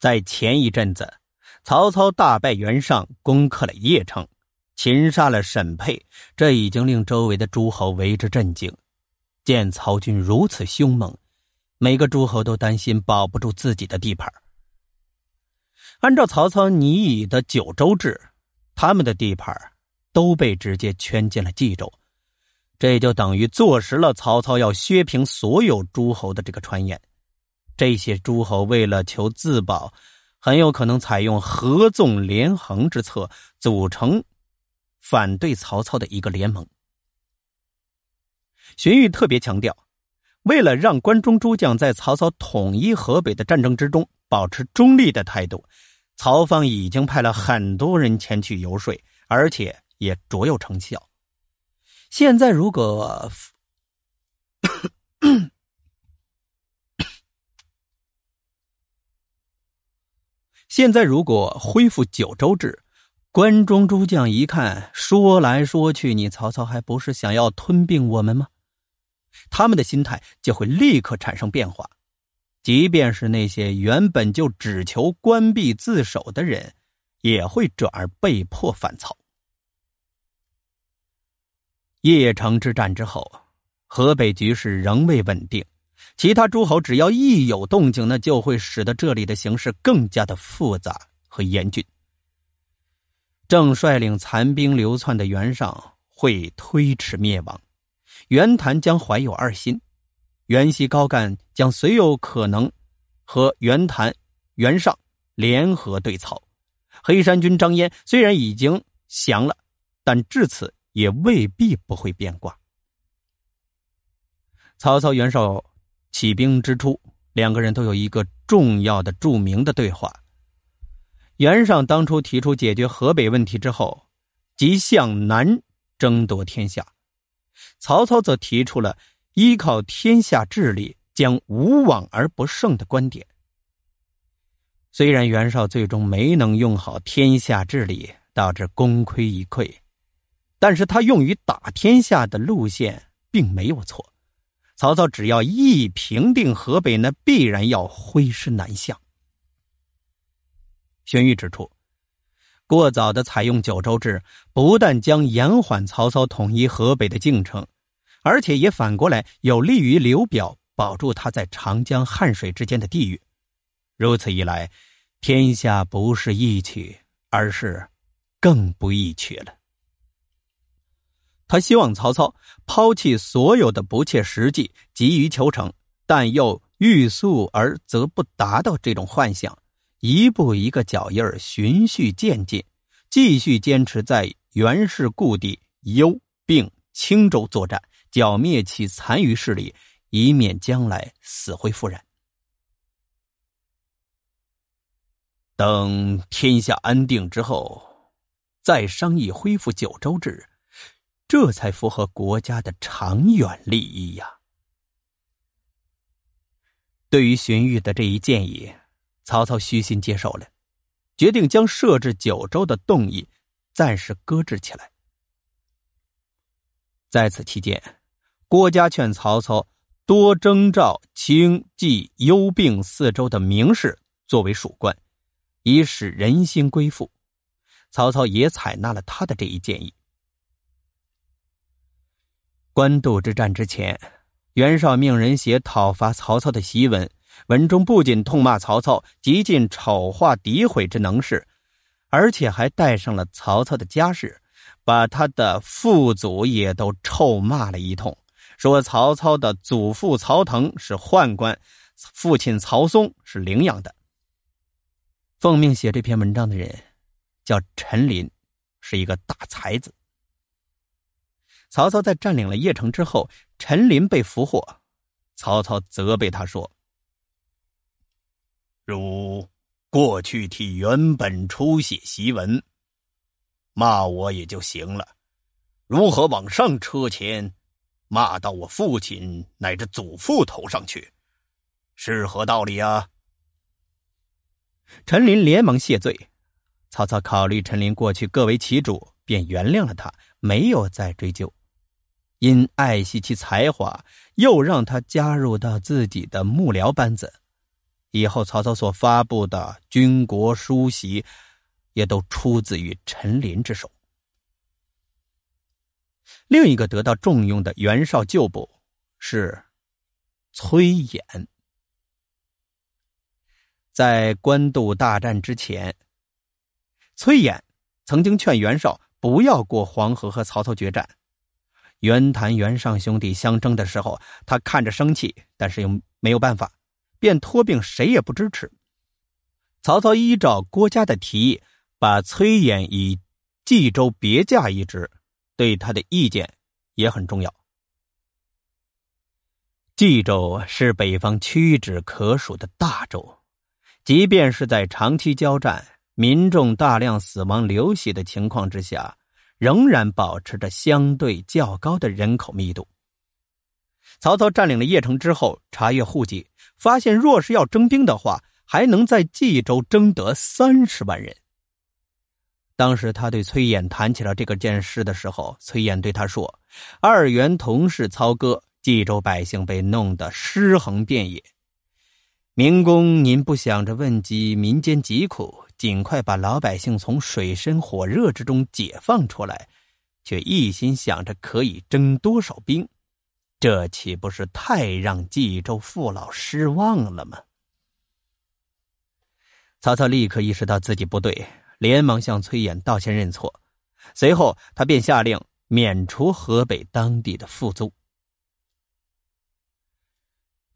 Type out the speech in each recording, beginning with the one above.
在前一阵子，曹操大败袁尚，攻克了邺城，擒杀了沈佩，这已经令周围的诸侯为之震惊。见曹军如此凶猛，每个诸侯都担心保不住自己的地盘。按照曹操拟议的九州制，他们的地盘都被直接圈进了冀州，这就等于坐实了曹操要削平所有诸侯的这个传言。这些诸侯为了求自保，很有可能采用合纵连横之策，组成反对曹操的一个联盟。荀彧特别强调，为了让关中诸将在曹操统一河北的战争之中保持中立的态度，曹方已经派了很多人前去游说，而且也卓有成效。现在如果现在如果恢复九州制，关中诸将一看，说来说去，你曹操还不是想要吞并我们吗？他们的心态就会立刻产生变化。即便是那些原本就只求关闭自守的人，也会转而被迫反曹。邺城之战之后，河北局势仍未稳定。其他诸侯只要一有动静，那就会使得这里的形势更加的复杂和严峻。正率领残兵流窜的袁尚会推迟灭亡，袁谭将怀有二心，袁熙、高干将随有可能和袁谭、袁尚联合对曹。黑山军张燕虽然已经降了，但至此也未必不会变卦。曹操、袁绍。起兵之初，两个人都有一个重要的、著名的对话。袁尚当初提出解决河北问题之后，即向南争夺天下；曹操则提出了依靠天下治理将无往而不胜的观点。虽然袁绍最终没能用好天下治理，导致功亏一篑，但是他用于打天下的路线并没有错。曹操只要一平定河北，那必然要挥师南下。荀彧指出，过早的采用九州制，不但将延缓曹操统一河北的进程，而且也反过来有利于刘表保住他在长江汉水之间的地域。如此一来，天下不是易取，而是更不易取了。他希望曹操抛弃所有的不切实际、急于求成，但又欲速而则不达到这种幻想，一步一个脚印儿，循序渐进，继续坚持在袁氏故地幽并青州作战，剿灭其残余势力，以免将来死灰复燃。等天下安定之后，再商议恢复九州制。这才符合国家的长远利益呀！对于荀彧的这一建议，曹操虚心接受了，决定将设置九州的动议暂时搁置起来。在此期间，郭嘉劝曹操多征召清、冀、幽并四州的名士作为属官，以使人心归附。曹操也采纳了他的这一建议。官渡之战之前，袁绍命人写讨伐曹操的檄文，文中不仅痛骂曹操极尽丑化诋毁之能事，而且还带上了曹操的家世，把他的父祖也都臭骂了一通，说曹操的祖父曹腾是宦官，父亲曹嵩是领养的。奉命写这篇文章的人叫陈琳，是一个大才子。曹操在占领了邺城之后，陈琳被俘获，曹操责备他说：“如过去替原本出写檄文，骂我也就行了，如何往上车前，骂到我父亲乃至祖父头上去，是何道理啊？”陈琳连忙谢罪，曹操考虑陈琳过去各为其主，便原谅了他，没有再追究。因爱惜其才华，又让他加入到自己的幕僚班子，以后曹操所发布的军国书檄，也都出自于陈琳之手。另一个得到重用的袁绍旧部是崔琰。在官渡大战之前，崔琰曾经劝袁绍不要过黄河和曹操决战。袁谭、袁尚兄弟相争的时候，他看着生气，但是又没有办法，便托病谁也不支持。曹操依照郭嘉的提议，把崔琰以冀州别驾一职，对他的意见也很重要。冀州是北方屈指可数的大州。即便是在长期交战、民众大量死亡流血的情况之下，仍然保持着相对较高的人口密度。曹操占领了邺城之后，查阅户籍，发现若是要征兵的话，还能在冀州征得三十万人。当时他对崔琰谈起了这个件事的时候，崔琰对他说：“二袁同是操戈，冀州百姓被弄得尸横遍野。”明公，您不想着问及民间疾苦，尽快把老百姓从水深火热之中解放出来，却一心想着可以征多少兵，这岂不是太让冀州父老失望了吗？曹操立刻意识到自己不对，连忙向崔琰道歉认错，随后他便下令免除河北当地的富租。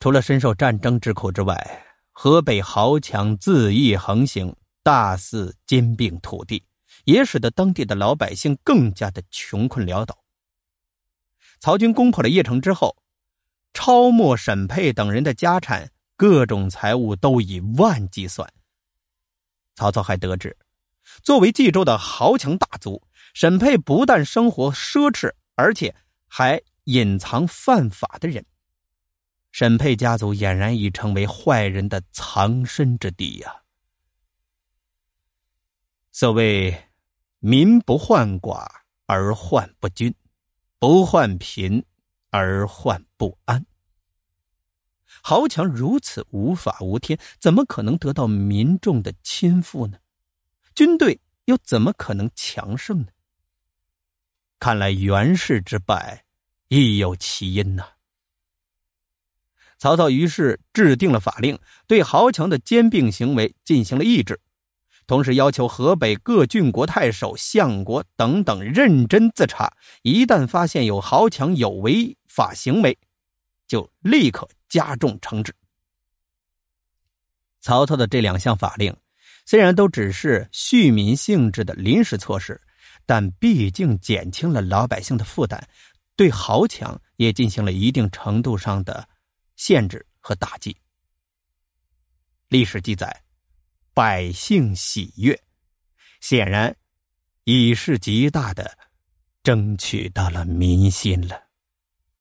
除了深受战争之苦之外，河北豪强恣意横行，大肆兼并土地，也使得当地的老百姓更加的穷困潦倒。曹军攻破了邺城之后，超没沈佩等人的家产、各种财物都以万计算。曹操还得知，作为冀州的豪强大族，沈佩不但生活奢侈，而且还隐藏犯法的人。沈佩家族俨然已成为坏人的藏身之地呀！所谓“民不患寡而患不均，不患贫而患不安”。豪强如此无法无天，怎么可能得到民众的亲附呢？军队又怎么可能强盛呢？看来袁氏之败亦有其因呐！曹操于是制定了法令，对豪强的兼并行为进行了抑制，同时要求河北各郡国太守、相国等等认真自查，一旦发现有豪强有违法行为，就立刻加重惩治。曹操的这两项法令，虽然都只是恤民性质的临时措施，但毕竟减轻了老百姓的负担，对豪强也进行了一定程度上的。限制和打击。历史记载，百姓喜悦，显然已是极大的争取到了民心了。